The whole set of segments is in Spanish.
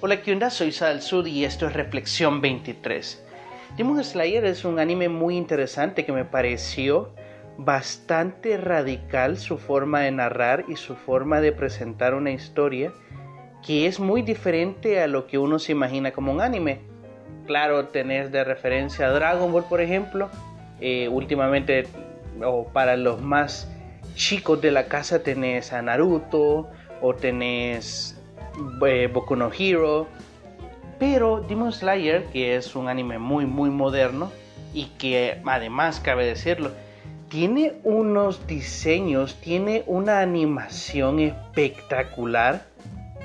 Hola, ¿qué onda? Soy Sal Sud y esto es Reflexión 23. Demon Slayer es un anime muy interesante que me pareció bastante radical su forma de narrar y su forma de presentar una historia que es muy diferente a lo que uno se imagina como un anime. Claro, tenés de referencia a Dragon Ball, por ejemplo. Eh, últimamente, o para los más chicos de la casa, tenés a Naruto o tenés eh, Boku no Hero. Pero Demon Slayer, que es un anime muy muy moderno y que además cabe decirlo, tiene unos diseños, tiene una animación espectacular.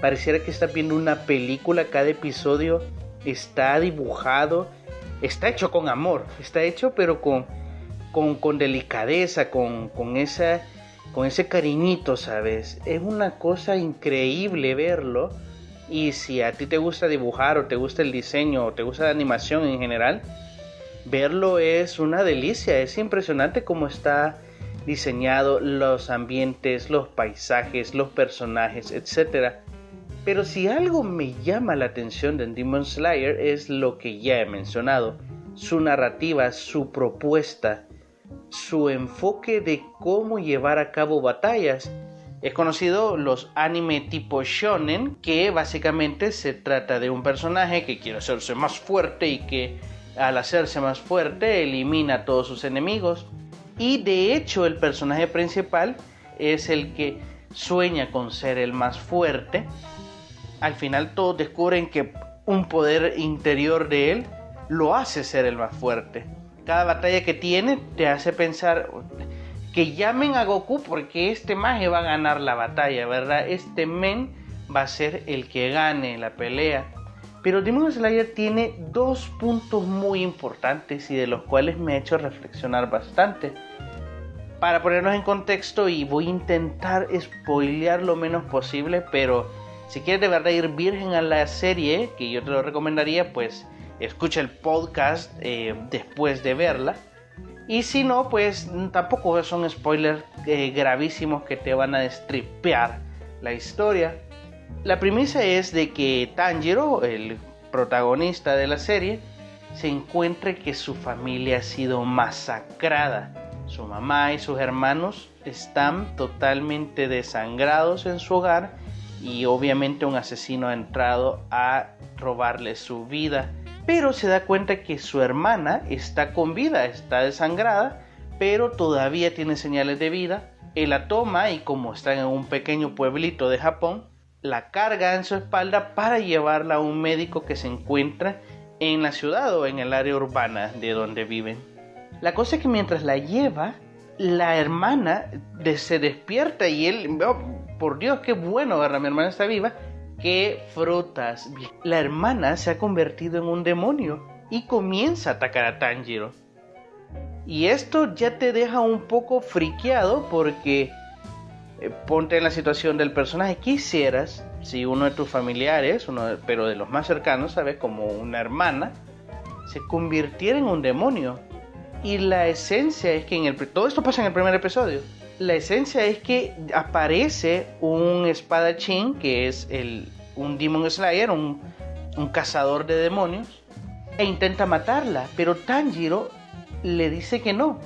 Pareciera que está viendo una película, cada episodio está dibujado, está hecho con amor, está hecho pero con, con, delicadeza, con, con, esa, con ese cariñito, ¿sabes? Es una cosa increíble verlo. Y si a ti te gusta dibujar o te gusta el diseño o te gusta la animación en general, verlo es una delicia, es impresionante cómo está diseñado los ambientes, los paisajes, los personajes, etc. Pero si algo me llama la atención de Demon Slayer es lo que ya he mencionado, su narrativa, su propuesta, su enfoque de cómo llevar a cabo batallas. Es conocido los anime tipo shonen, que básicamente se trata de un personaje que quiere hacerse más fuerte y que al hacerse más fuerte elimina a todos sus enemigos. Y de hecho el personaje principal es el que sueña con ser el más fuerte. Al final todos descubren que un poder interior de él lo hace ser el más fuerte. Cada batalla que tiene te hace pensar que llamen a Goku porque este maje va a ganar la batalla, ¿verdad? Este men va a ser el que gane la pelea. Pero Demon Slayer tiene dos puntos muy importantes y de los cuales me ha hecho reflexionar bastante. Para ponernos en contexto y voy a intentar spoilear lo menos posible, pero si quieres de verdad ir virgen a la serie, que yo te lo recomendaría, pues escucha el podcast eh, después de verla. Y si no, pues tampoco son spoilers eh, gravísimos que te van a destripear la historia. La premisa es de que Tanjiro, el protagonista de la serie, se encuentra que su familia ha sido masacrada. Su mamá y sus hermanos están totalmente desangrados en su hogar y obviamente un asesino ha entrado a robarle su vida. Pero se da cuenta que su hermana está con vida, está desangrada, pero todavía tiene señales de vida. Él la toma y como está en un pequeño pueblito de Japón, la carga en su espalda para llevarla a un médico que se encuentra en la ciudad o en el área urbana de donde viven. La cosa es que mientras la lleva, la hermana se despierta y él, oh, por Dios, qué bueno, agarra, mi hermana está viva, qué frutas. La hermana se ha convertido en un demonio y comienza a atacar a Tanjiro. Y esto ya te deja un poco friqueado porque eh, ponte en la situación del personaje. Quisieras, si uno de tus familiares, uno pero de los más cercanos, ¿sabes? Como una hermana, se convirtiera en un demonio. Y la esencia es que en el... Todo esto pasa en el primer episodio. La esencia es que aparece un espadachín que es el, un Demon Slayer, un, un cazador de demonios, e intenta matarla. Pero Tanjiro le dice que no,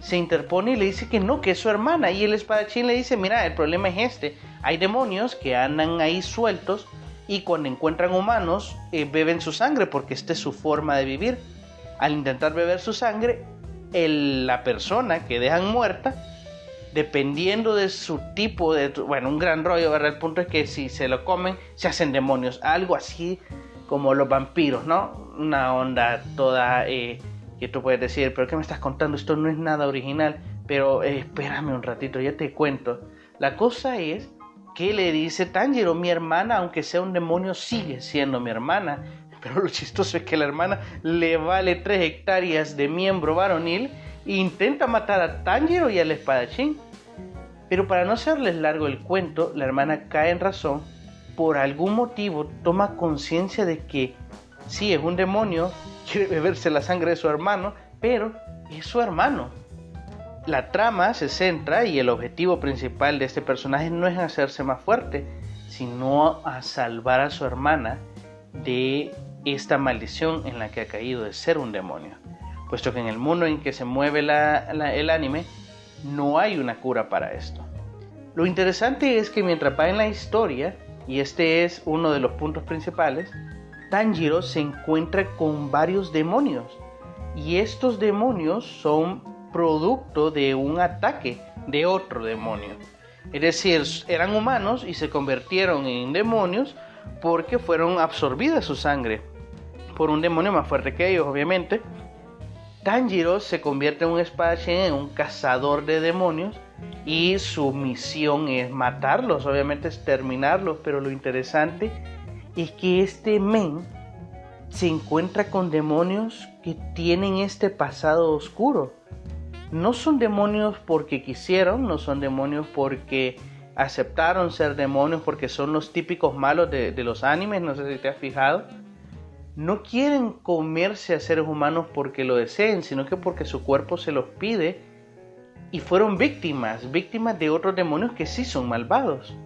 se interpone y le dice que no, que es su hermana. Y el espadachín le dice, mira, el problema es este. Hay demonios que andan ahí sueltos y cuando encuentran humanos eh, beben su sangre porque esta es su forma de vivir. Al intentar beber su sangre, la persona que dejan muerta, dependiendo de su tipo de... Bueno, un gran rollo, ¿verdad? El punto es que si se lo comen, se hacen demonios. Algo así como los vampiros, ¿no? Una onda toda... Eh, que tú puedes decir, pero ¿qué me estás contando? Esto no es nada original. Pero eh, espérame un ratito, ya te cuento. La cosa es que le dice Tanjiro, mi hermana, aunque sea un demonio, sigue siendo mi hermana. Pero lo chistoso es que la hermana le vale tres hectáreas de miembro varonil intenta matar a Tanjiro y al espadachín. Pero para no hacerles largo el cuento, la hermana cae en razón. Por algún motivo toma conciencia de que sí, es un demonio, quiere beberse la sangre de su hermano, pero es su hermano. La trama se centra y el objetivo principal de este personaje no es hacerse más fuerte, sino a salvar a su hermana de esta maldición en la que ha caído de ser un demonio, puesto que en el mundo en que se mueve el anime no hay una cura para esto. Lo interesante es que mientras va en la historia, y este es uno de los puntos principales, Tanjiro se encuentra con varios demonios, y estos demonios son producto de un ataque de otro demonio. Es decir, eran humanos y se convirtieron en demonios porque fueron absorbidas su sangre por un demonio más fuerte que ellos, obviamente. Tanjiro se convierte en un espadachín, en un cazador de demonios y su misión es matarlos, obviamente es terminarlos, pero lo interesante es que este men se encuentra con demonios que tienen este pasado oscuro. No son demonios porque quisieron, no son demonios porque aceptaron ser demonios, porque son los típicos malos de, los animes, no sé si te has fijado. No quieren comerse a seres humanos porque lo deseen, sino que porque su cuerpo se los pide y fueron víctimas, víctimas de otros demonios que sí son malvados.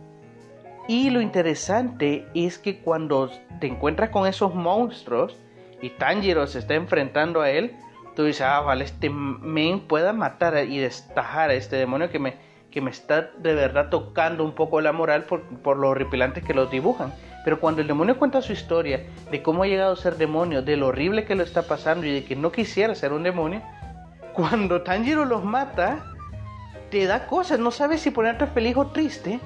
Y lo interesante es que cuando te encuentras con esos monstruos y Tanjiro se está enfrentando a él, tú dices, ah, vale, este men pueda matar y destajar a este demonio que me, que me está de verdad tocando un poco la moral por, por lo horripilantes que los dibujan. Pero cuando el demonio cuenta su historia de cómo ha llegado a ser demonio, de lo horrible que lo está pasando y de que no quisiera ser un demonio, cuando Tanjiro los mata, te da cosas, no sabes si ponerte feliz o triste,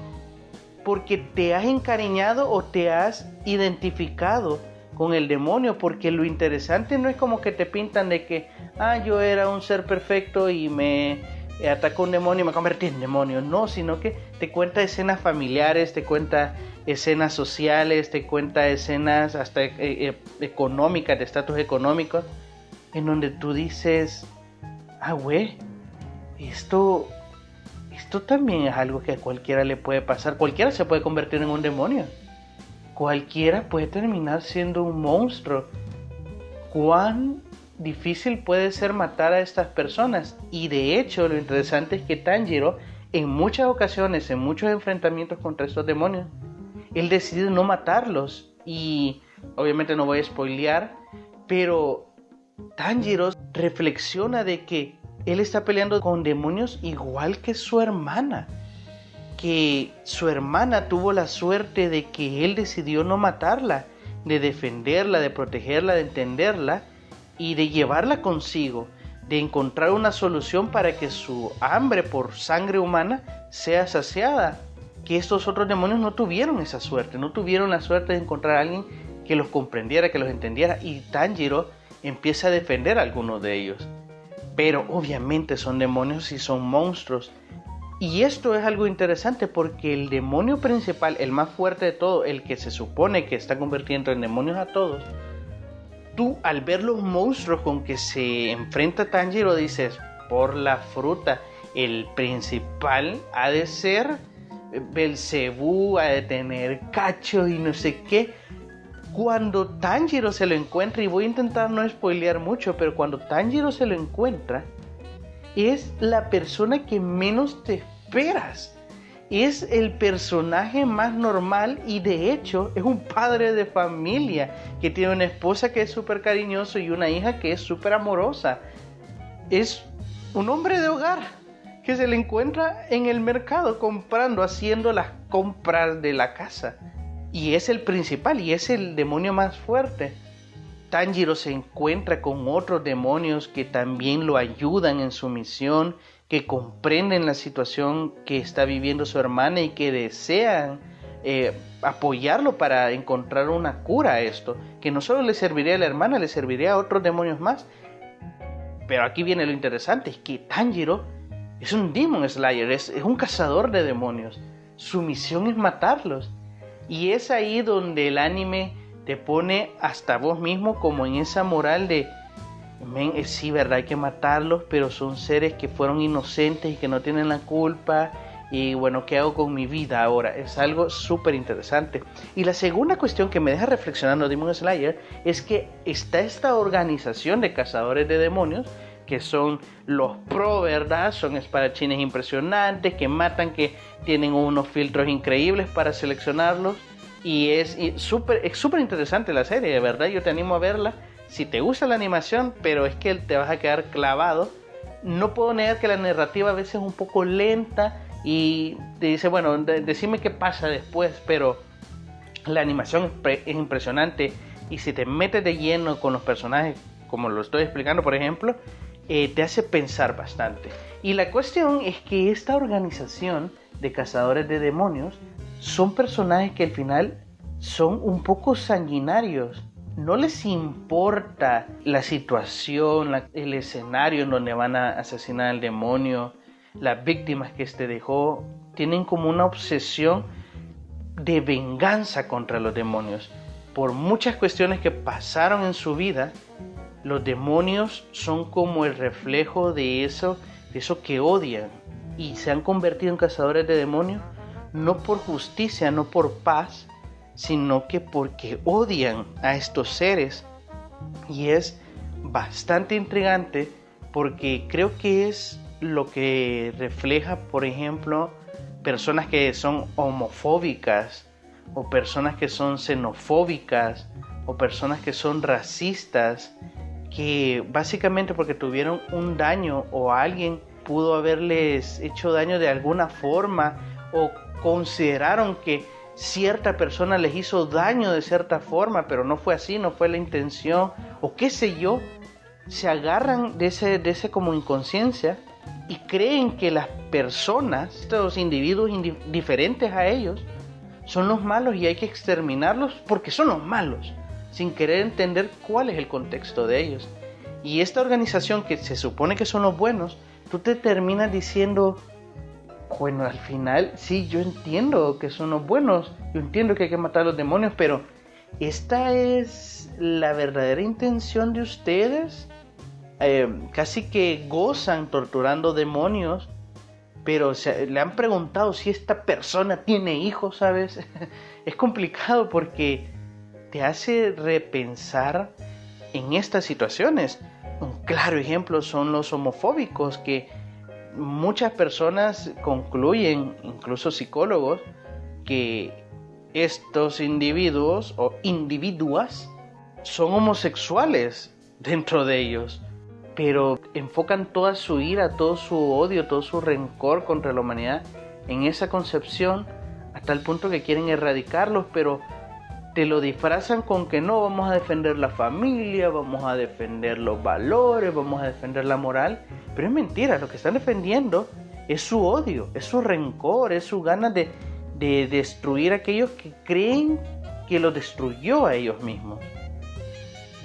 porque te has encariñado o te has identificado con el demonio, porque lo interesante no es como que te pintan de que, ah, yo era un ser perfecto y me atacó un demonio y me convertí en demonio, no, sino que te cuenta escenas familiares, te cuenta escenas sociales, te cuenta escenas hasta eh, eh, económicas, de estatus económico, en donde tú dices, ah, güey, esto esto también es algo que a cualquiera le puede pasar. Cualquiera se puede convertir en un demonio. Cualquiera puede terminar siendo un monstruo. ¿Cuán difícil puede ser matar a estas personas? Y de hecho lo interesante es que Tanjiro en muchas ocasiones, en muchos enfrentamientos contra estos demonios, él decide no matarlos. Y obviamente no voy a spoilear, pero Tanjiro reflexiona de que él está peleando con demonios igual que su hermana. Que su hermana tuvo la suerte de que él decidió no matarla, de defenderla, de protegerla, de entenderla y de llevarla consigo, de encontrar una solución para que su hambre por sangre humana sea saciada. Que estos otros demonios no tuvieron esa suerte, no tuvieron la suerte de encontrar a alguien que los comprendiera, que los entendiera. Y Tanjiro empieza a defender a algunos de ellos. Pero obviamente son demonios y son monstruos. Y esto es algo interesante porque el demonio principal, el más fuerte de todo, el que se supone que está convirtiendo en demonios a todos, tú al ver los monstruos con que se enfrenta Tanjiro dices, por la fruta, el principal ha de ser Belcebú, ha de tener cacho y no sé qué. Cuando Tanjiro se lo encuentra, y voy a intentar no spoilear mucho, pero cuando Tanjiro se lo encuentra, es la persona que menos te esperas. Es el personaje más normal y de hecho es un padre de familia que tiene una esposa que es súper cariñoso y una hija que es súper amorosa. Es un hombre de hogar que se le encuentra en el mercado comprando, haciendo las compras de la casa y es el principal y es el demonio más fuerte. Tanjiro se encuentra con otros demonios que también lo ayudan en su misión, que comprenden la situación que está viviendo su hermana y que desean eh, apoyarlo para encontrar una cura a esto, que no solo le serviría a la hermana, le serviría a otros demonios más. Pero aquí viene lo interesante, es que Tanjiro es un Demon Slayer, es un cazador de demonios. Su misión es matarlos y es ahí donde el anime te pone hasta vos mismo como en esa moral de, men, eh, sí, verdad, hay que matarlos, pero son seres que fueron inocentes y que no tienen la culpa. Y bueno, ¿qué hago con mi vida ahora? Es algo súper interesante. Y la segunda cuestión que me deja reflexionando Demon Slayer es que está esta organización de cazadores de demonios que son los pro, ¿verdad? Son espadachines impresionantes, que matan, que tienen unos filtros increíbles para seleccionarlos. Y es súper es súper interesante la serie, de verdad. Yo te animo a verla si te gusta la animación, pero es que te vas a quedar clavado. No puedo negar que la narrativa a veces es un poco lenta y te dice, bueno, decime qué pasa después, pero la animación es impresionante y si te metes de lleno con los personajes, como lo estoy explicando, por ejemplo, eh, te hace pensar bastante. Y la cuestión es que esta organización de cazadores de demonios son personajes que al final son un poco sanguinarios. No les importa la situación, el escenario en donde van a asesinar al demonio, las víctimas que este dejó. Tienen como una obsesión de venganza contra los demonios. Por muchas cuestiones que pasaron en su vida, los demonios son como el reflejo de eso, de eso que odian y se han convertido en cazadores de demonios no por justicia, no por paz, sino que porque odian a estos seres. Y es bastante intrigante porque creo que es lo que refleja, por ejemplo, personas que son homofóbicas o personas que son xenofóbicas o personas que son racistas que básicamente porque tuvieron un daño o alguien pudo haberles hecho daño de alguna forma o consideraron que cierta persona les hizo daño de cierta forma, pero no fue así, no fue la intención o qué sé yo, se agarran de ese, de ese como inconsciencia y creen que las personas, estos individuos diferentes a ellos, son los malos y hay que exterminarlos porque son los malos sin querer entender cuál es el contexto de ellos. Y esta organización que se supone que son los buenos, tú te terminas diciendo, bueno, al final sí, yo entiendo que son los buenos, yo entiendo que hay que matar a los demonios, pero ¿esta es la verdadera intención de ustedes? Eh, casi que gozan torturando demonios, pero se, le han preguntado si esta persona tiene hijos, ¿sabes? es complicado porque te hace repensar en estas situaciones. Un claro ejemplo son los homofóbicos que muchas personas concluyen, incluso psicólogos, que estos individuos o individuas son homosexuales dentro de ellos, pero enfocan toda su ira, todo su odio, todo su rencor contra la humanidad en esa concepción hasta el punto que quieren erradicarlos, pero te lo disfrazan con que no, vamos a defender la familia, vamos a defender los valores, vamos a defender la moral. Pero es mentira, lo que están defendiendo es su odio, es su rencor, es su ganas de, de destruir a aquellos que creen que lo destruyó a ellos mismos.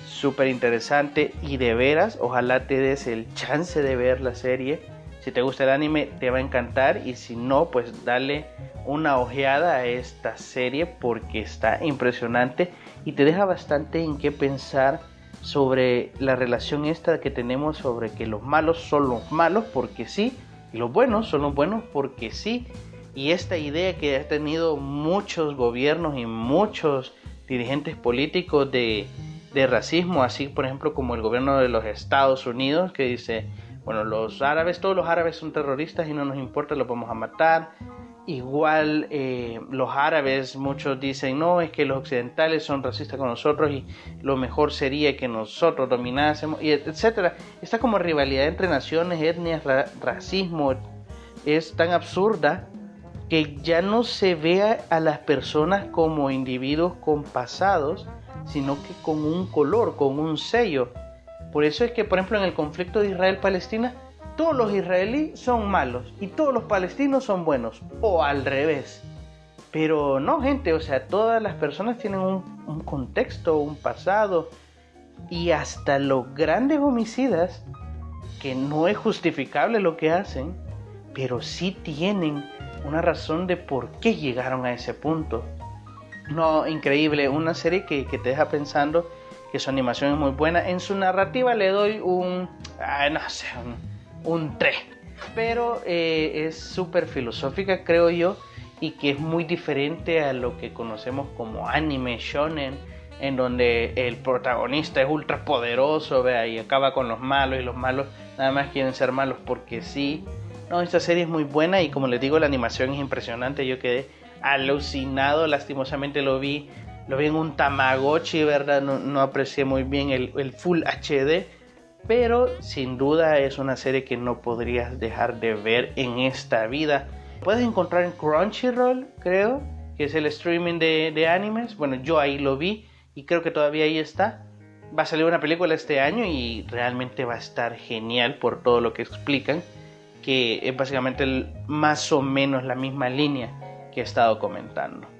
Súper interesante y de veras, ojalá te des el chance de ver la serie. Si te gusta el anime te va a encantar. Y si no, pues dale una ojeada a esta serie porque está impresionante y te deja bastante en qué pensar sobre la relación esta que tenemos sobre que los malos son los malos porque sí y los buenos son los buenos porque sí. Y esta idea que ha tenido muchos gobiernos y muchos dirigentes políticos de, de racismo así por ejemplo como el gobierno de los Estados Unidos que dice bueno los árabes todos los árabes son terroristas y no nos importa los vamos a matar Igual eh, los árabes, muchos dicen, no, es que los occidentales son racistas con nosotros y lo mejor sería que nosotros dominásemos, y etcétera. Esta como rivalidad entre naciones, etnias, racismo, es tan absurda que ya no se vea a las personas como individuos con pasados, sino que con un color, con un sello. Por eso es que, por ejemplo, en el conflicto de Israel-Palestina, todos los israelíes son malos y todos los palestinos son buenos, o al revés. Pero no, gente, o sea, todas las personas tienen un, contexto, un pasado, y hasta los grandes homicidas, que no es justificable lo que hacen, pero sí tienen una razón de por qué llegaron a ese punto. No, increíble, una serie que, que te deja pensando que su animación es muy buena. En su narrativa le doy un, no sé, un un 3. Pero eh, es súper filosófica, creo yo, y que es muy diferente a lo que conocemos como anime shonen, en donde el protagonista es ultra poderoso, vea, y acaba con los malos, y los malos nada más quieren ser malos porque sí. No, esta serie es muy buena y como les digo, la animación es impresionante. Yo quedé alucinado, lastimosamente lo vi, lo vi en un Tamagotchi, ¿verdad? No, aprecié muy bien el, Full HD, pero sin duda es una serie que no podrías dejar de ver en esta vida. Puedes encontrar en Crunchyroll, creo, que es el streaming de, de animes. Bueno, yo ahí lo vi y creo que todavía ahí está. Va a salir una película este año y realmente va a estar genial por todo lo que explican, que es básicamente más o menos la misma línea que he estado comentando.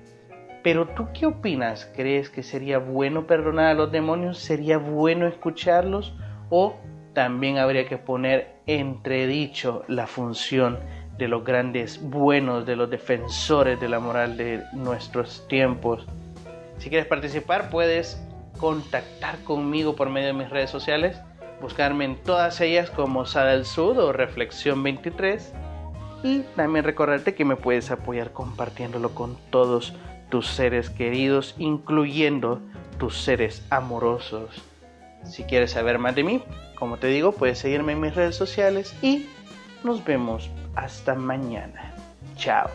Pero tú qué opinas? ¿Crees que sería bueno perdonar a los demonios? ¿Sería bueno escucharlos? ¿O también habría que poner entredicho la función de los grandes buenos, de los defensores de la moral de nuestros tiempos? Si quieres participar puedes contactar conmigo por medio de mis redes sociales, buscarme en todas ellas como Sada del Sud o Reflexión 23 y también recordarte que me puedes apoyar compartiéndolo con todos tus seres queridos, incluyendo tus seres amorosos. Si quieres saber más de mí, como te digo, puedes seguirme en mis redes sociales y nos vemos hasta mañana. Chao.